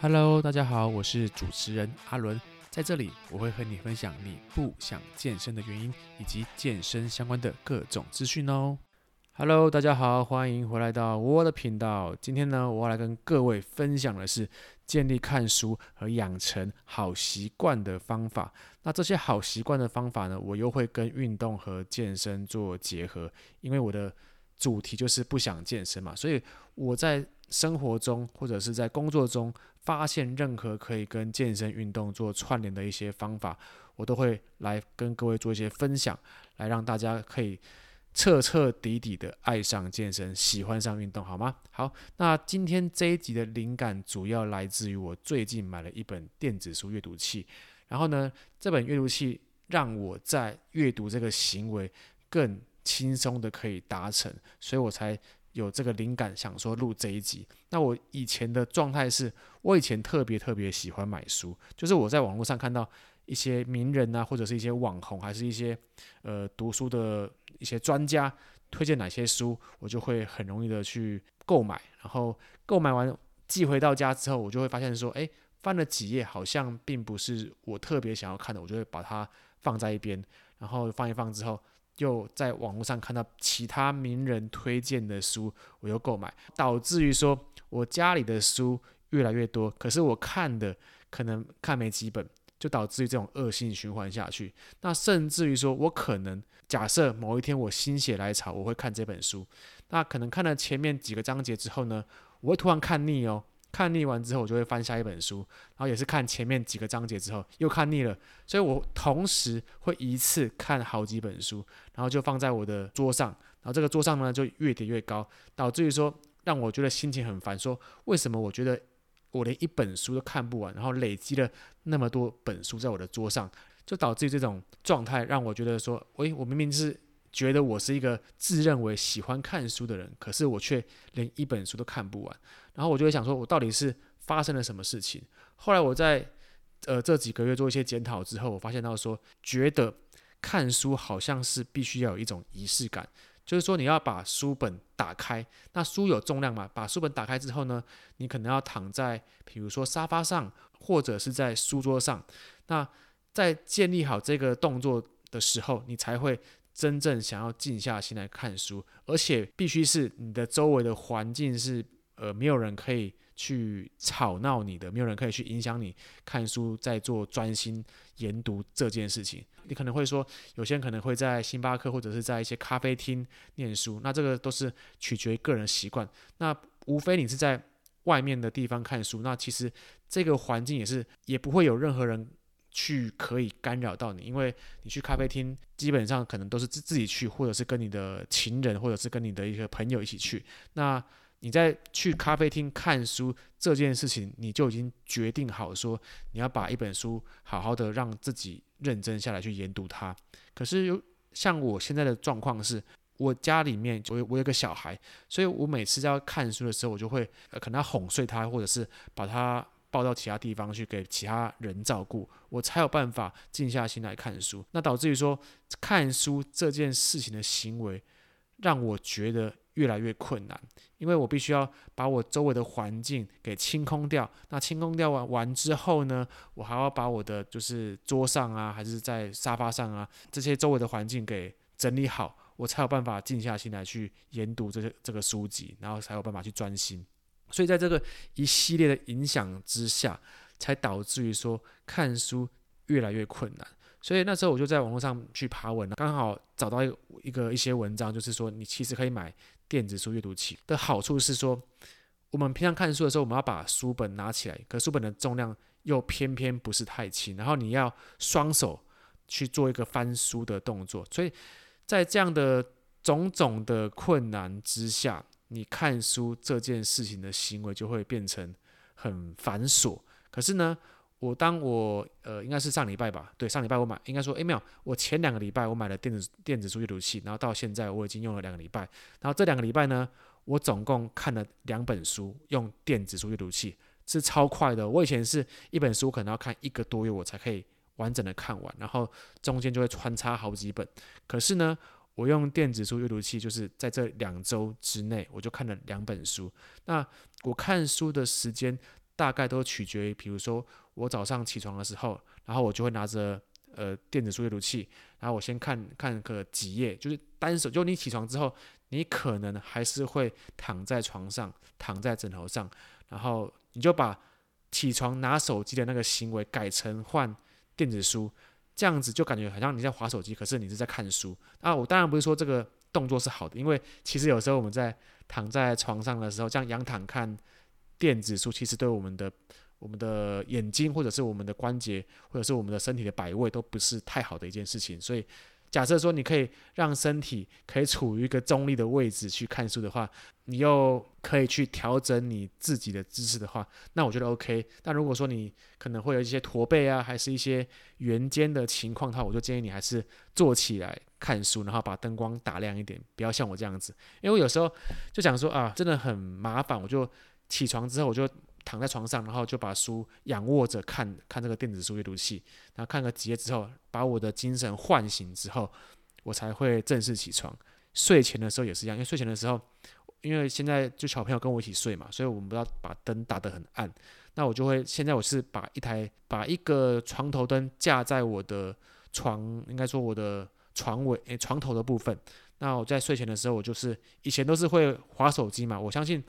Hello，大家好，我是主持人阿伦，在这里我会和你分享你不想健身的原因，以及健身相关的各种资讯哦。Hello，大家好，欢迎回来到我的频道。今天呢，我要来跟各位分享的是建立看书和养成好习惯的方法。那这些好习惯的方法呢，我又会跟运动和健身做结合，因为我的主题就是不想健身嘛，所以我在生活中或者是在工作中。发现任何可以跟健身运动做串联的一些方法，我都会来跟各位做一些分享，来让大家可以彻彻底底的爱上健身，喜欢上运动，好吗？好，那今天这一集的灵感主要来自于我最近买了一本电子书阅读器，然后呢，这本阅读器让我在阅读这个行为更轻松的可以达成，所以我才。有这个灵感，想说录这一集。那我以前的状态是，我以前特别特别喜欢买书，就是我在网络上看到一些名人啊，或者是一些网红，还是一些呃读书的一些专家推荐哪些书，我就会很容易的去购买。然后购买完寄回到家之后，我就会发现说，诶，翻了几页，好像并不是我特别想要看的，我就会把它放在一边，然后放一放之后。又在网络上看到其他名人推荐的书，我又购买，导致于说我家里的书越来越多，可是我看的可能看没几本，就导致于这种恶性循环下去。那甚至于说我可能假设某一天我心血来潮，我会看这本书，那可能看了前面几个章节之后呢，我会突然看腻哦。看腻完之后，我就会翻下一本书，然后也是看前面几个章节之后又看腻了，所以我同时会一次看好几本书，然后就放在我的桌上，然后这个桌上呢就越叠越高，导致于说让我觉得心情很烦，说为什么我觉得我连一本书都看不完，然后累积了那么多本书在我的桌上，就导致于这种状态让我觉得说，喂，我明明是。觉得我是一个自认为喜欢看书的人，可是我却连一本书都看不完。然后我就会想说，我到底是发生了什么事情？后来我在呃这几个月做一些检讨之后，我发现到说，觉得看书好像是必须要有一种仪式感，就是说你要把书本打开，那书有重量嘛？把书本打开之后呢，你可能要躺在比如说沙发上，或者是在书桌上。那在建立好这个动作的时候，你才会。真正想要静下心来看书，而且必须是你的周围的环境是呃没有人可以去吵闹你的，没有人可以去影响你看书，在做专心研读这件事情。你可能会说，有些人可能会在星巴克或者是在一些咖啡厅念书，那这个都是取决于个人习惯。那无非你是在外面的地方看书，那其实这个环境也是也不会有任何人。去可以干扰到你，因为你去咖啡厅，基本上可能都是自自己去，或者是跟你的情人，或者是跟你的一个朋友一起去。那你在去咖啡厅看书这件事情，你就已经决定好说，你要把一本书好好的让自己认真下来去研读它。可是有像我现在的状况是，我家里面我我有个小孩，所以我每次要看书的时候，我就会可能要哄睡他，或者是把他。抱到其他地方去给其他人照顾，我才有办法静下心来看书。那导致于说，看书这件事情的行为，让我觉得越来越困难，因为我必须要把我周围的环境给清空掉。那清空掉完完之后呢，我还要把我的就是桌上啊，还是在沙发上啊，这些周围的环境给整理好，我才有办法静下心来去研读这些这个书籍，然后才有办法去专心。所以在这个一系列的影响之下，才导致于说看书越来越困难。所以那时候我就在网络上去爬文，刚好找到一个一个一些文章，就是说你其实可以买电子书阅读器的好处是说，我们平常看书的时候，我们要把书本拿起来，可书本的重量又偏偏不是太轻，然后你要双手去做一个翻书的动作，所以在这样的种种的困难之下。你看书这件事情的行为就会变成很繁琐。可是呢，我当我呃，应该是上礼拜吧，对，上礼拜我买，应该说，诶，没有，我前两个礼拜我买了电子电子书阅读器，然后到现在我已经用了两个礼拜，然后这两个礼拜呢，我总共看了两本书，用电子书阅读器是超快的。我以前是一本书可能要看一个多月我才可以完整的看完，然后中间就会穿插好几本。可是呢，我用电子书阅读器，就是在这两周之内，我就看了两本书。那我看书的时间大概都取决于，比如说我早上起床的时候，然后我就会拿着呃电子书阅读器，然后我先看看个几页，就是单手，就你起床之后，你可能还是会躺在床上，躺在枕头上，然后你就把起床拿手机的那个行为改成换电子书，这样子就感觉好像你在划手机，可是你是在看书。啊，我当然不是说这个动作是好的，因为其实有时候我们在躺在床上的时候，这样仰躺看电子书，其实对我们的我们的眼睛，或者是我们的关节，或者是我们的身体的摆位，都不是太好的一件事情。所以，假设说你可以让身体可以处于一个中立的位置去看书的话，你又可以去调整你自己的姿势的话，那我觉得 OK。但如果说你可能会有一些驼背啊，还是一些圆肩的情况的话，我就建议你还是坐起来看书，然后把灯光打亮一点，不要像我这样子。因为我有时候就想说啊，真的很麻烦，我就起床之后我就躺在床上，然后就把书仰卧着看看这个电子书阅读器，然后看个几页之后，把我的精神唤醒之后，我才会正式起床。睡前的时候也是一样，因为睡前的时候。因为现在就小朋友跟我一起睡嘛，所以我们不要把灯打得很暗。那我就会现在我是把一台把一个床头灯架在我的床，应该说我的床尾诶床头的部分。那我在睡前的时候，我就是以前都是会滑手机嘛。我相信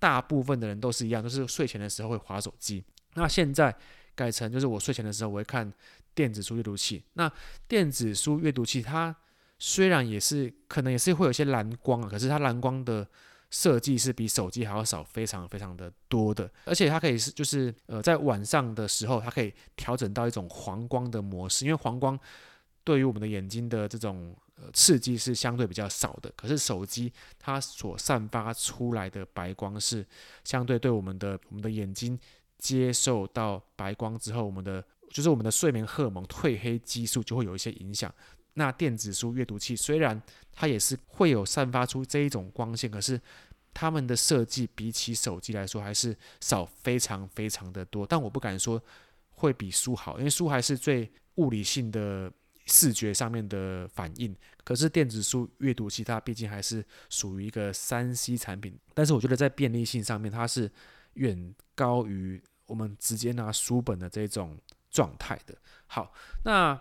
大部分的人都是一样，都是睡前的时候会划手机。那现在改成就是我睡前的时候我会看电子书阅读器。那电子书阅读器它。虽然也是可能也是会有一些蓝光啊，可是它蓝光的设计是比手机还要少，非常非常的多的。而且它可以是就是呃在晚上的时候，它可以调整到一种黄光的模式，因为黄光对于我们的眼睛的这种刺激是相对比较少的。可是手机它所散发出来的白光是相对对我们的我们的眼睛接受到白光之后，我们的就是我们的睡眠荷尔蒙褪黑激素就会有一些影响。那电子书阅读器虽然它也是会有散发出这一种光线，可是它们的设计比起手机来说还是少非常非常的多。但我不敢说会比书好，因为书还是最物理性的视觉上面的反应。可是电子书阅读器它毕竟还是属于一个三 C 产品，但是我觉得在便利性上面它是远高于我们直接拿书本的这种状态的。好，那。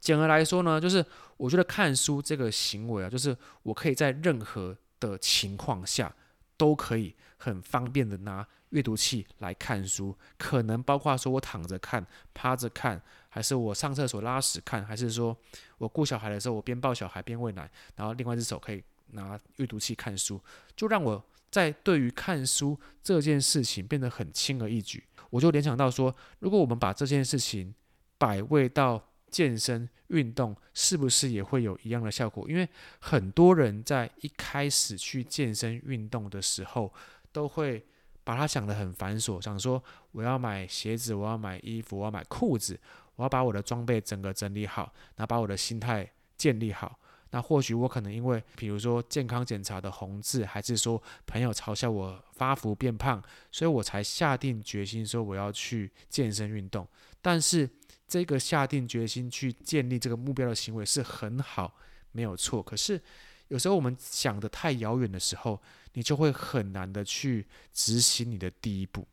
简而来说呢，就是我觉得看书这个行为啊，就是我可以在任何的情况下都可以很方便的拿阅读器来看书，可能包括说我躺着看、趴着看，还是我上厕所拉屎看，还是说我顾小孩的时候，我边抱小孩边喂奶，然后另外一只手可以拿阅读器看书，就让我在对于看书这件事情变得很轻而易举。我就联想到说，如果我们把这件事情摆位到健身运动是不是也会有一样的效果？因为很多人在一开始去健身运动的时候，都会把它想得很繁琐，想说我要买鞋子，我要买衣服，我要买裤子，我要把我的装备整个整理好，然后把我的心态建立好。那或许我可能因为，比如说健康检查的红字，还是说朋友嘲笑我发福变胖，所以我才下定决心说我要去健身运动。但是这个下定决心去建立这个目标的行为是很好，没有错。可是有时候我们想得太遥远的时候，你就会很难的去执行你的第一步。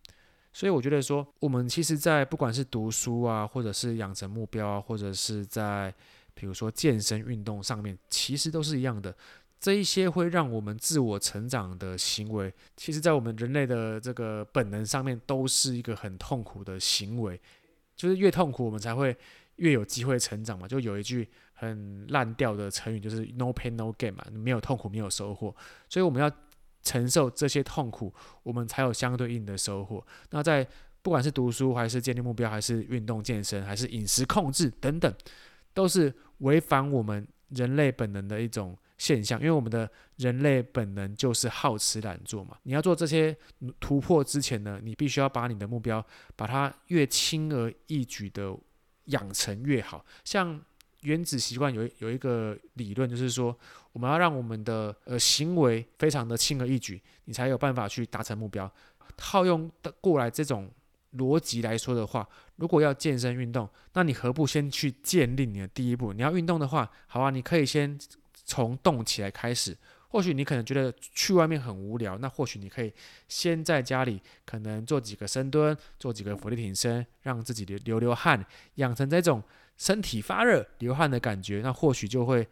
所以我觉得说，我们其实，在不管是读书啊，或者是养成目标啊，或者是在比如说健身运动上面，其实都是一样的。这一些会让我们自我成长的行为，其实在我们人类的这个本能上面，都是一个很痛苦的行为。就是越痛苦，我们才会越有机会成长嘛。就有一句很烂掉的成语，就是 “no pain no gain” 嘛，没有痛苦没有收获。所以我们要承受这些痛苦，我们才有相对应的收获。那在不管是读书，还是建立目标，还是运动健身，还是饮食控制等等，都是违反我们人类本能的一种现象。因为我们的人类本能就是好吃懒做嘛。你要做这些突破之前呢，你必须要把你的目标把它越轻而易举的养成越好。像原子习惯有有一个理论，就是说我们要让我们的呃行为非常的轻而易举，你才有办法去达成目标。套用的过来这种逻辑来说的话，如果要健身运动，那你何不先去建立你的第一步？你要运动的话，好啊，你可以先从动起来开始。或许你可能觉得去外面很无聊，那或许你可以先在家里可能做几个深蹲，做几个伏地挺身，让自己流流流汗，养成这种身体发热、流汗的感觉，那或许就会。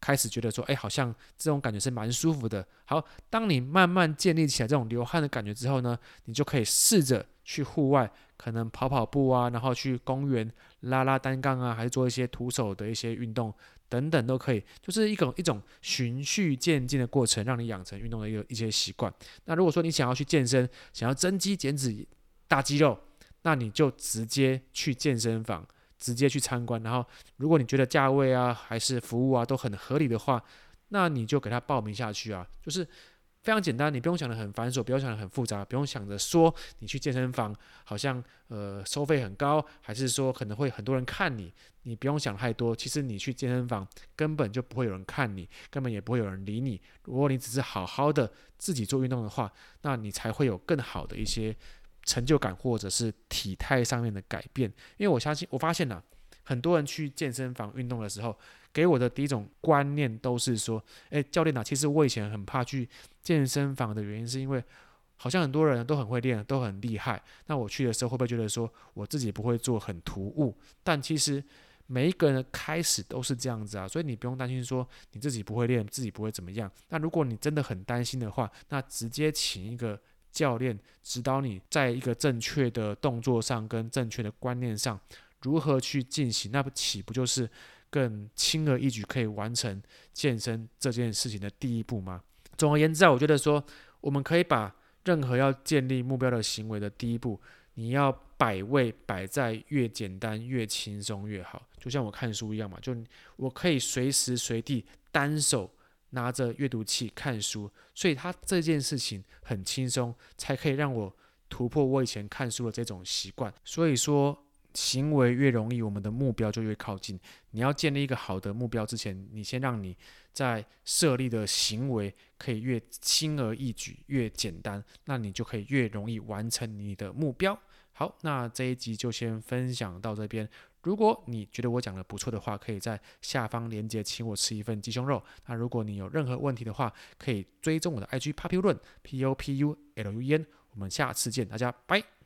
开始觉得说，哎，好像这种感觉是蛮舒服的。好，当你慢慢建立起来这种流汗的感觉之后呢，你就可以试着去户外，可能跑跑步啊，然后去公园拉拉单杠啊，还是做一些徒手的一些运动等等都可以。就是一种一种循序渐进的过程，让你养成运动的一个一些习惯。那如果说你想要去健身，想要增肌减脂、大肌肉，那你就直接去健身房。直接去参观，然后如果你觉得价位啊还是服务啊都很合理的话，那你就给他报名下去啊，就是非常简单，你不用想得很繁琐，不用想得很复杂，不用想着说你去健身房好像呃收费很高，还是说可能会很多人看你，你不用想太多。其实你去健身房根本就不会有人看你，根本也不会有人理你。如果你只是好好的自己做运动的话，那你才会有更好的一些。成就感或者是体态上面的改变，因为我相信，我发现呐、很多人去健身房运动的时候，给我的第一种观念都是说，诶，教练呐、啊，其实我以前很怕去健身房的原因，是因为好像很多人都很会练，都很厉害，那我去的时候会不会觉得说我自己不会做很突兀？但其实每一个人的开始都是这样子啊，所以你不用担心说你自己不会练，自己不会怎么样。那如果你真的很担心的话，那直接请一个。教练指导你在一个正确的动作上跟正确的观念上如何去进行，那不岂不就是更轻而易举可以完成健身这件事情的第一步吗？总而言之啊，我觉得说我们可以把任何要建立目标的行为的第一步，你要摆位摆在越简单越轻松越好，就像我看书一样嘛，就我可以随时随地单手。拿着阅读器看书，所以他这件事情很轻松，才可以让我突破我以前看书的这种习惯。所以说，行为越容易，我们的目标就越靠近。你要建立一个好的目标之前，你先让你在设立的行为可以越轻而易举、越简单，那你就可以越容易完成你的目标。好，那这一集就先分享到这边。如果你觉得我讲的不错的话，可以在下方链接请我吃一份鸡胸肉。那如果你有任何问题的话，可以追踪我的 IG populen p o p u l u n。我们下次见，大家拜。